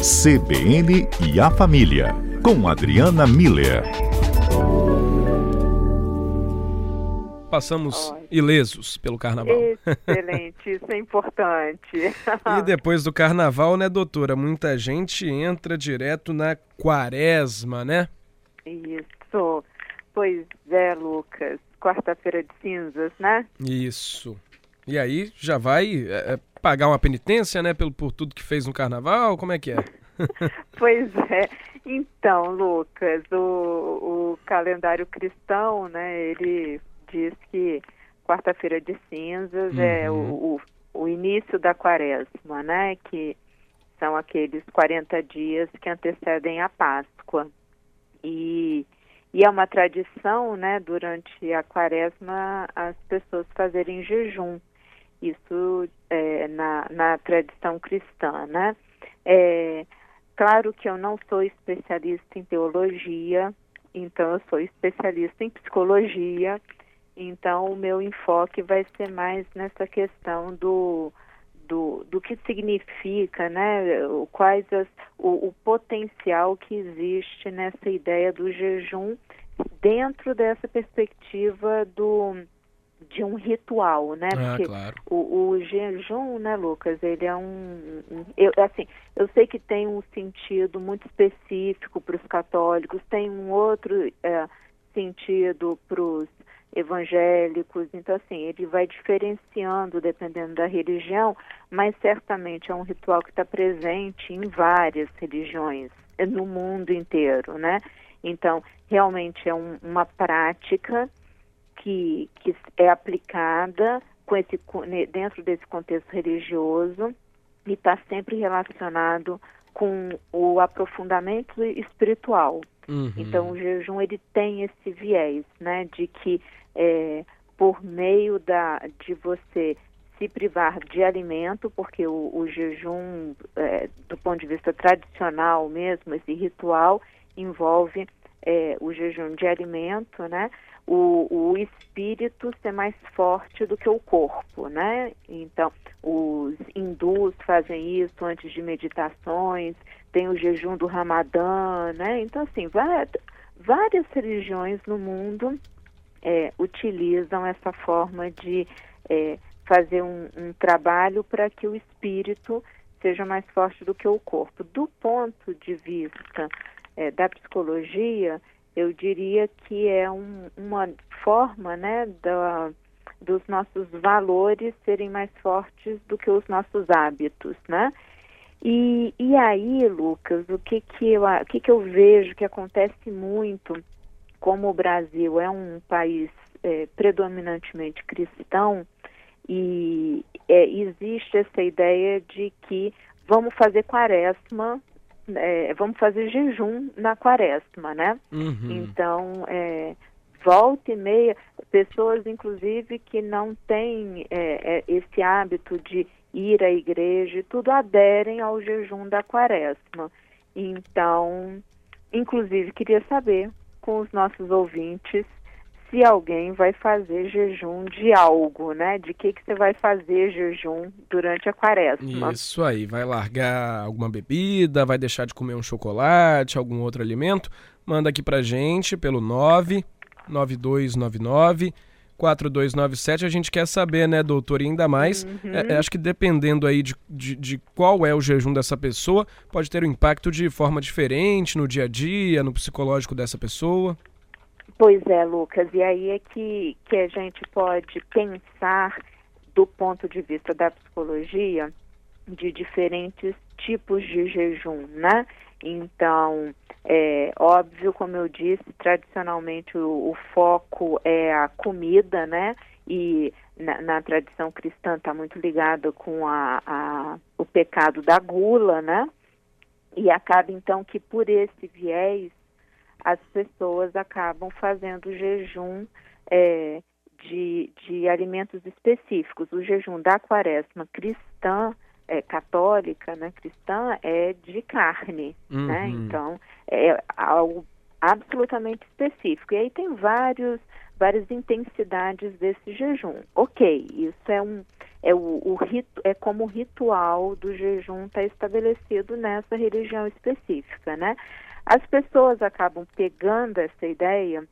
CBN e a Família, com Adriana Miller. Passamos ilesos pelo carnaval. Excelente, isso é importante. e depois do carnaval, né, doutora? Muita gente entra direto na quaresma, né? Isso. Pois é, Lucas. Quarta-feira de cinzas, né? Isso. E aí já vai é, é pagar uma penitência, né, pelo, por tudo que fez no carnaval? Como é que é? pois é. Então, Lucas, o, o calendário cristão, né, ele diz que quarta-feira de cinzas uhum. é o, o, o, início da quaresma, né, que são aqueles 40 dias que antecedem a Páscoa. E, e é uma tradição, né, durante a quaresma, as pessoas fazerem jejum isso é, na, na tradição cristã, né? É, claro que eu não sou especialista em teologia, então eu sou especialista em psicologia, então o meu enfoque vai ser mais nessa questão do, do, do que significa, né? Quais as, o, o potencial que existe nessa ideia do jejum dentro dessa perspectiva do de um ritual, né? Ah, Porque claro. o, o, jejum, né, Lucas, ele é um, um eu, assim, eu sei que tem um sentido muito específico para os católicos, tem um outro é, sentido para os evangélicos, então assim, ele vai diferenciando dependendo da religião, mas certamente é um ritual que está presente em várias religiões no mundo inteiro, né? Então, realmente é um, uma prática que, que é aplicada com esse, dentro desse contexto religioso e está sempre relacionado com o aprofundamento espiritual. Uhum. Então, o jejum ele tem esse viés, né, de que é, por meio da de você se privar de alimento, porque o, o jejum, é, do ponto de vista tradicional mesmo, esse ritual envolve é, o jejum de alimento, né? O, o espírito ser mais forte do que o corpo, né? Então, os hindus fazem isso antes de meditações, tem o jejum do Ramadã, né? Então, assim, várias religiões no mundo é, utilizam essa forma de é, fazer um, um trabalho para que o espírito seja mais forte do que o corpo. Do ponto de vista é, da psicologia, eu diria que é um, uma forma né, da, dos nossos valores serem mais fortes do que os nossos hábitos, né? E, e aí, Lucas, o que que, eu, o que que eu vejo que acontece muito, como o Brasil é um país é, predominantemente cristão, e é, existe essa ideia de que vamos fazer quaresma é, vamos fazer jejum na quaresma, né? Uhum. Então, é, volta e meia, pessoas inclusive que não têm é, é, esse hábito de ir à igreja e tudo aderem ao jejum da quaresma. Então, inclusive queria saber com os nossos ouvintes se alguém vai fazer jejum de algo, né? De que que você vai fazer jejum durante a quaresma. Isso aí, vai largar alguma bebida, vai deixar de comer um chocolate, algum outro alimento? Manda aqui pra gente pelo 99299 4297. A gente quer saber, né, doutor, e ainda mais, uhum. é, é, acho que dependendo aí de, de, de, qual é o jejum dessa pessoa, pode ter um impacto de forma diferente no dia a dia, no psicológico dessa pessoa. Pois é, Lucas, e aí é que, que a gente pode pensar do ponto de vista da psicologia de diferentes tipos de jejum, né? Então, é óbvio, como eu disse, tradicionalmente o, o foco é a comida, né? E na, na tradição cristã está muito ligado com a, a, o pecado da gula, né? E acaba então que por esse viés as pessoas acabam fazendo jejum é, de, de alimentos específicos. O jejum da quaresma cristã, é, católica, né, cristã, é de carne, né? uhum. né? Então, é algo absolutamente específico. E aí tem vários, várias intensidades desse jejum. Ok, isso é um, é, o, o rito, é como o ritual do jejum está estabelecido nessa religião específica, né? As pessoas acabam pegando essa ideia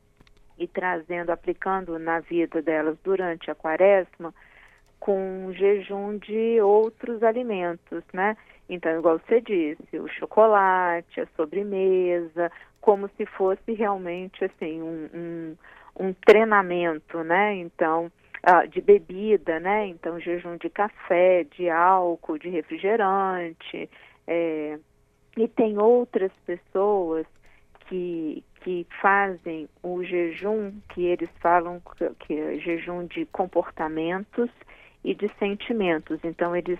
e trazendo, aplicando na vida delas durante a quaresma, com jejum de outros alimentos, né? Então, igual você disse, o chocolate, a sobremesa, como se fosse realmente assim um, um, um treinamento, né? Então, uh, de bebida, né? Então, jejum de café, de álcool, de refrigerante. É, e tem outras pessoas que, que fazem o jejum, que eles falam que, é jejum de comportamentos e de sentimentos. Então, eles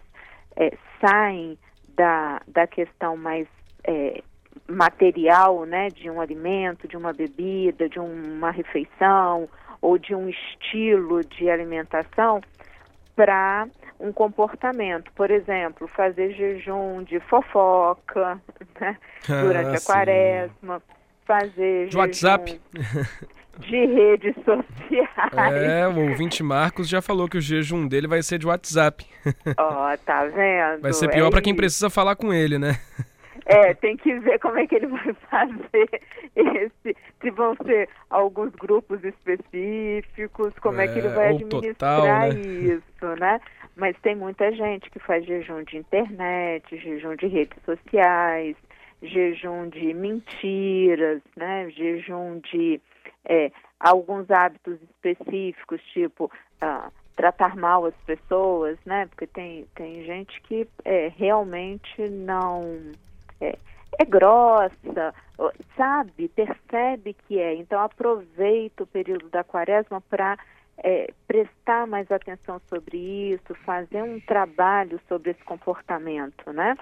é, saem da, da questão mais é, material, né, de um alimento, de uma bebida, de uma refeição ou de um estilo de alimentação para um comportamento. Por exemplo, fazer jejum de fofoca né, ah, durante a quaresma, fazer de jejum WhatsApp. de redes sociais. É, o ouvinte Marcos já falou que o jejum dele vai ser de WhatsApp. Ó, oh, tá vendo? Vai ser pior é para quem precisa falar com ele, né? É, tem que ver como é que ele vai fazer esse, se vão ser alguns grupos específicos, como é, é que ele vai administrar total, né? isso, né? Mas tem muita gente que faz jejum de internet, jejum de redes sociais, jejum de mentiras, né? Jejum de é, alguns hábitos específicos, tipo ah, tratar mal as pessoas, né? Porque tem, tem gente que é, realmente não é, é grossa, sabe, percebe que é. Então aproveita o período da quaresma para é, prestar mais atenção sobre isso, fazer um trabalho sobre esse comportamento, né?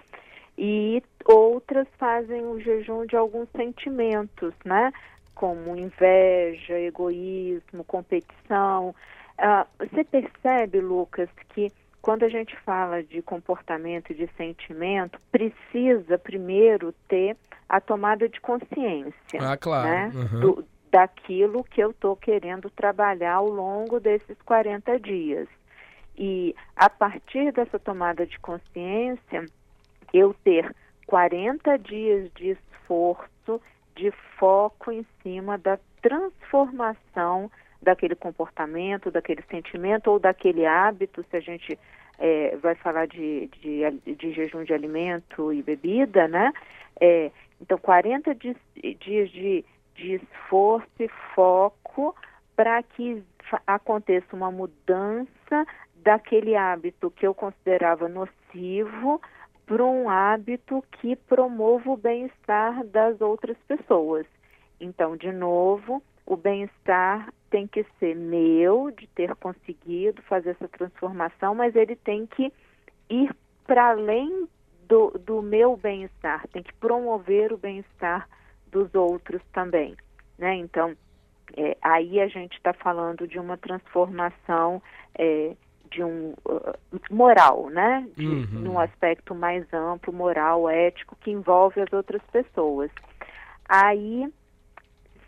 E outras fazem o jejum de alguns sentimentos, né? Como inveja, egoísmo, competição. Uh, você percebe, Lucas, que quando a gente fala de comportamento e de sentimento, precisa primeiro ter a tomada de consciência. Ah, claro. Né? Uhum. Do, daquilo que eu estou querendo trabalhar ao longo desses 40 dias. E a partir dessa tomada de consciência, eu ter 40 dias de esforço, de foco em cima da transformação daquele comportamento, daquele sentimento ou daquele hábito, se a gente é, vai falar de, de, de, jejum de alimento e bebida, né? É, então, 40 dias, de, de esforço e foco para que aconteça uma mudança daquele hábito que eu considerava nocivo para um hábito que promova o bem-estar das outras pessoas. Então, de novo, o bem-estar tem que ser meu, de ter conseguido fazer essa transformação, mas ele tem que ir para além do, do meu bem-estar, tem que promover o bem-estar dos outros também. Né? Então, é, aí a gente está falando de uma transformação é, de um uh, moral, né? De, uhum. Num aspecto mais amplo, moral, ético, que envolve as outras pessoas. Aí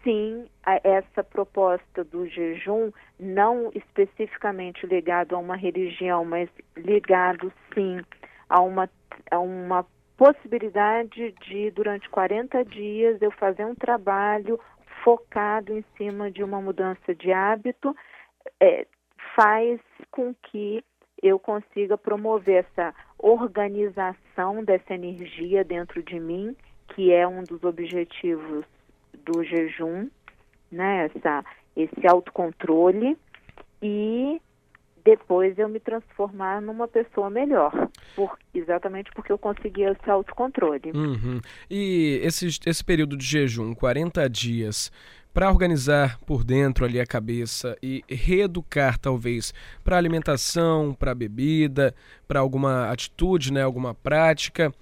sim essa proposta do jejum, não especificamente ligado a uma religião, mas ligado sim a uma, a uma possibilidade de, durante 40 dias, eu fazer um trabalho focado em cima de uma mudança de hábito, é, faz com que eu consiga promover essa organização dessa energia dentro de mim, que é um dos objetivos do jejum, né, essa, esse autocontrole e depois eu me transformar numa pessoa melhor, por, exatamente porque eu consegui esse autocontrole. Uhum. E esse, esse período de jejum, 40 dias, para organizar por dentro ali a cabeça e reeducar talvez para alimentação, para bebida, para alguma atitude, né, alguma prática,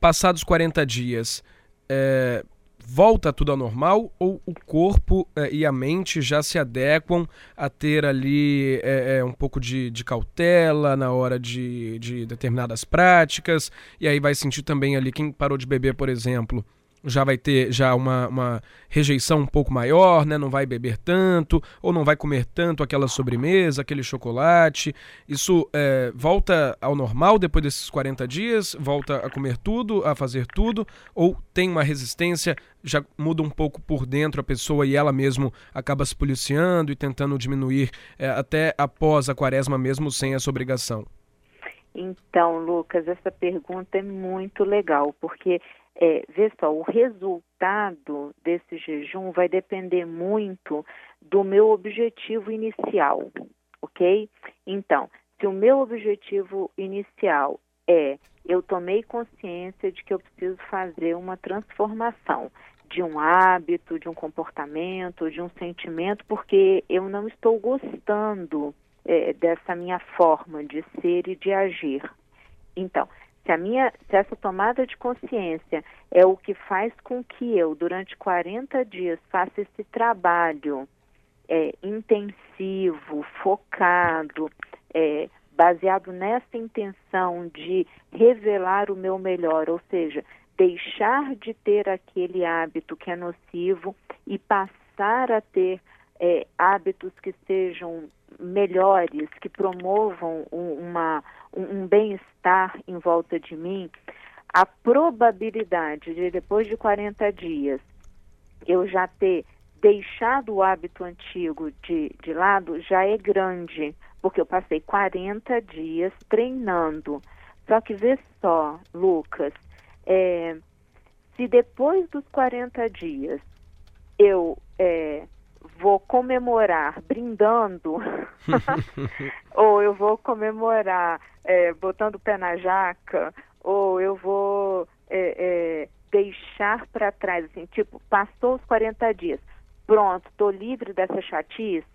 passados 40 dias, é, volta tudo ao normal ou o corpo eh, e a mente já se adequam a ter ali eh, um pouco de, de, cautela na hora de, de, determinadas práticas? E aí vai sentir também ali quem parou de beber, por exemplo, já vai ter já uma, uma rejeição um pouco maior, né? Não vai beber tanto ou não vai comer tanto aquela sobremesa, aquele chocolate. Isso é, volta ao normal depois desses 40 dias? Volta a comer tudo, a fazer tudo? Ou tem uma resistência, já muda um pouco por dentro a pessoa e ela mesmo acaba se policiando e tentando diminuir é, até após a quaresma mesmo sem essa obrigação? Então, Lucas, essa pergunta é muito legal, porque é, vê só, o resultado desse jejum vai depender muito do meu objetivo inicial, ok? Então, se o meu objetivo inicial é eu tomei consciência de que eu preciso fazer uma transformação de um hábito, de um comportamento, de um sentimento, porque eu não estou gostando é, dessa minha forma de ser e de agir. Então, se, a minha, se essa tomada de consciência é o que faz com que eu, durante 40 dias, faça esse trabalho é, intensivo, focado, é, baseado nessa intenção de revelar o meu melhor, ou seja, deixar de ter aquele hábito que é nocivo e passar a ter é, hábitos que sejam melhores, que promovam uma, um, bem-estar em volta de mim, a probabilidade de depois de 40 dias eu já ter deixado o hábito antigo de, de lado já é grande, porque eu passei 40 dias treinando. Só que vê só, Lucas, é, se depois dos 40 dias eu é, vou comemorar brindando, ou eu vou comemorar é, botando o pé na jaca, ou eu vou é, é, deixar para trás, assim, tipo, passou os 40 dias, pronto, estou livre dessa chatice,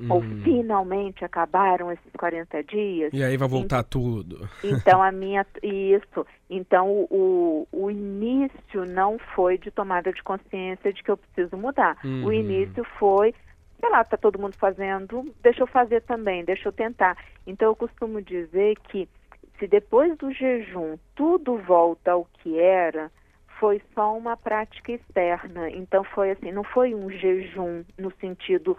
Hum. Ou finalmente acabaram esses 40 dias. E aí vai voltar então, tudo. Então a minha. Isso. Então o, o início não foi de tomada de consciência de que eu preciso mudar. Uhum. O início foi, sei lá, tá todo mundo fazendo, deixa eu fazer também, deixa eu tentar. Então eu costumo dizer que se depois do jejum tudo volta ao que era, foi só uma prática externa. Então foi assim, não foi um jejum no sentido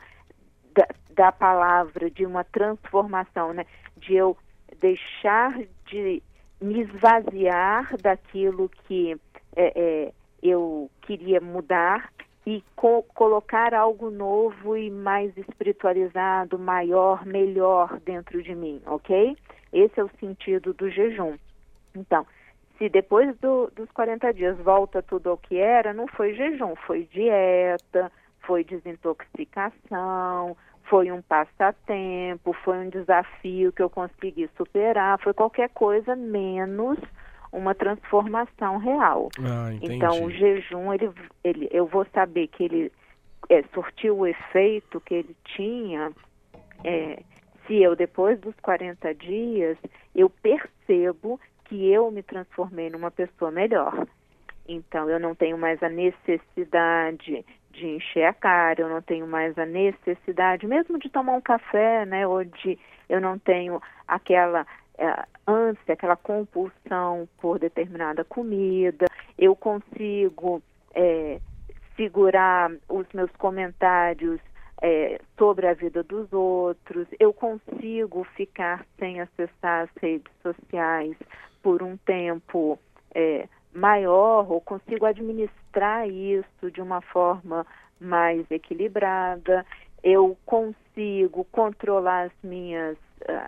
da, da palavra, de uma transformação, né? De eu deixar de me esvaziar daquilo que é, é, eu queria mudar e co colocar algo novo e mais espiritualizado, maior, melhor dentro de mim, ok? Esse é o sentido do jejum. Então, se depois do, dos 40 dias volta tudo ao que era, não foi jejum, foi dieta, foi desintoxicação, foi um passatempo, foi um desafio que eu consegui superar, foi qualquer coisa menos uma transformação real. Ah, então o jejum, ele, ele, eu vou saber que ele é, surtiu o efeito que ele tinha é, se eu, depois dos 40 dias, eu percebo que eu me transformei numa pessoa melhor. Então, eu não tenho mais a necessidade de encher a cara, eu não tenho mais a necessidade, mesmo de tomar um café, né, ou de eu não tenho aquela é, ânsia, aquela compulsão por determinada comida, eu consigo é, segurar os meus comentários é, sobre a vida dos outros, eu consigo ficar sem acessar as redes sociais por um tempo é, maior ou consigo administrar isso de uma forma mais equilibrada, eu consigo controlar as minhas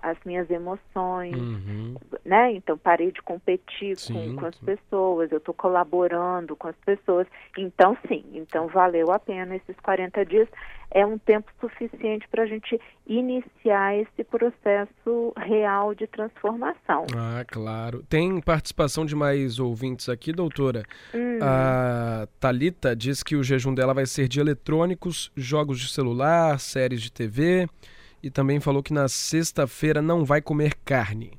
as minhas emoções, uhum. né? Então parei de competir com, com, as pessoas, eu estou colaborando com as pessoas. Então sim, então valeu a pena esses 40 dias. É um tempo suficiente para a gente iniciar esse processo real de transformação. Ah, claro. Tem participação de mais ouvintes aqui, doutora. Hum. A Talita diz que o jejum dela vai ser de eletrônicos, jogos de celular, séries de TV e também falou que na sexta-feira não vai comer carne.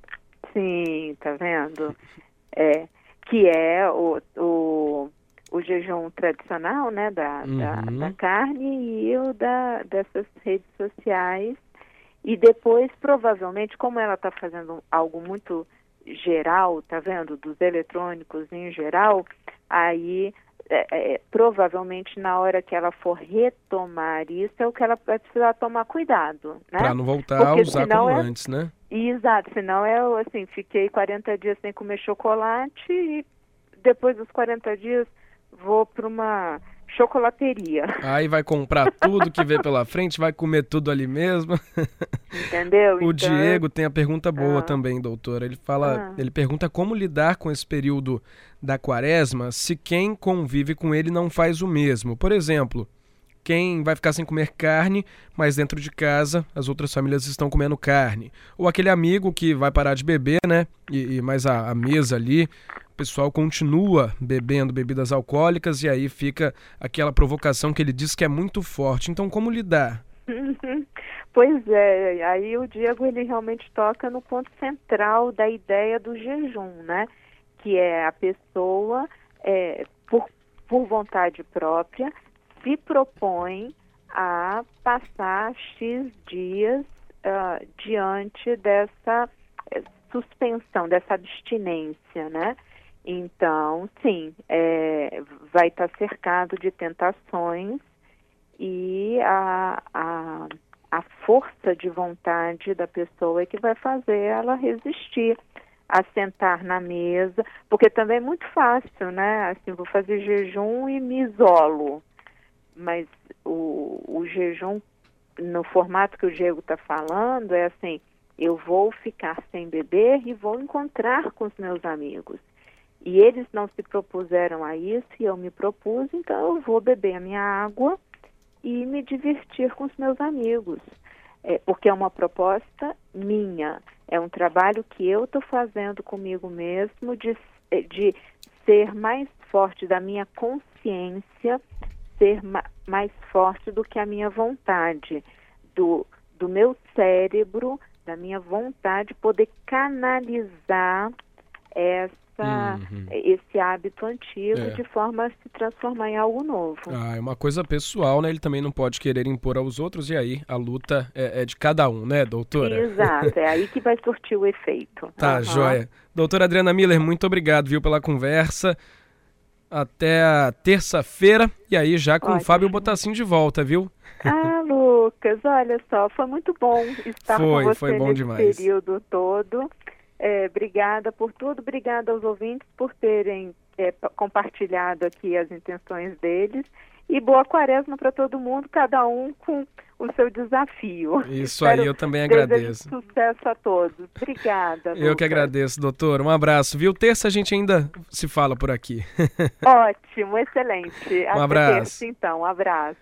Sim, tá vendo? É, que é o, o, o jejum tradicional, né, da, uhum. da, da, carne e o da, dessas redes sociais. E depois, provavelmente, como ela está fazendo algo muito geral, tá vendo, dos eletrônicos em geral, aí é, é, provavelmente na hora que ela for retomar isso é o que ela vai precisar tomar cuidado, né? Para não voltar Porque a usar como é... antes, né? Exato, senão eu assim, fiquei 40 dias sem comer chocolate e depois dos 40 dias vou para uma chocolateria. Aí vai comprar tudo que vê pela frente, vai comer tudo ali mesmo. Entendeu? o então... Diego tem a pergunta boa ah. também, doutora. Ele fala, ah. ele pergunta como lidar com esse período da quaresma se quem convive com ele não faz o mesmo. Por exemplo, quem vai ficar sem comer carne, mas dentro de casa as outras famílias estão comendo carne. Ou aquele amigo que vai parar de beber, né? E, e mas a, a mesa ali o pessoal continua bebendo bebidas alcoólicas e aí fica aquela provocação que ele diz que é muito forte. Então, como lidar? Pois é, aí o Diego ele realmente toca no ponto central da ideia do jejum, né? Que é a pessoa, é, por, por vontade própria, se propõe a passar X dias uh, diante dessa eh, suspensão, dessa abstinência, né? Então, sim, é, vai estar cercado de tentações e a, a, a força de vontade da pessoa é que vai fazer ela resistir a sentar na mesa, porque também é muito fácil, né? Assim, vou fazer jejum e me isolo, mas o, o jejum, no formato que o Diego está falando, é assim, eu vou ficar sem beber e vou encontrar com os meus amigos. E eles não se propuseram a isso e eu me propus, então eu vou beber a minha água e me divertir com os meus amigos. É, porque é uma proposta minha, é um trabalho que eu estou fazendo comigo mesmo de, é, de ser mais forte da minha consciência, ser ma mais forte do que a minha vontade, do, do meu cérebro, da minha vontade, poder canalizar essa essa, uhum. esse hábito antigo é. de forma a se transformar em algo novo. Ah, é uma coisa pessoal, né? Ele também não pode querer impor aos outros e aí a luta é, é de cada um, né, doutora? Exato, é aí que vai surtir o efeito. Tá, uhum. joia. Doutora Adriana Miller, muito obrigado, viu, pela conversa. Até a terça-feira e aí já com Ótimo. o Fábio Botassin de volta, viu? Ah, Lucas, olha só, foi muito bom estar foi, com você foi bom nesse demais. período todo. É, obrigada por tudo, obrigada aos ouvintes por terem é, compartilhado aqui as intenções deles. E boa quaresma para todo mundo, cada um com o seu desafio. Isso aí, eu também agradeço. Sucesso a todos. Obrigada. Eu Lucas. que agradeço, doutor. Um abraço, viu? Terça a gente ainda se fala por aqui. Ótimo, excelente. Um abraço. Terça, então, um abraço.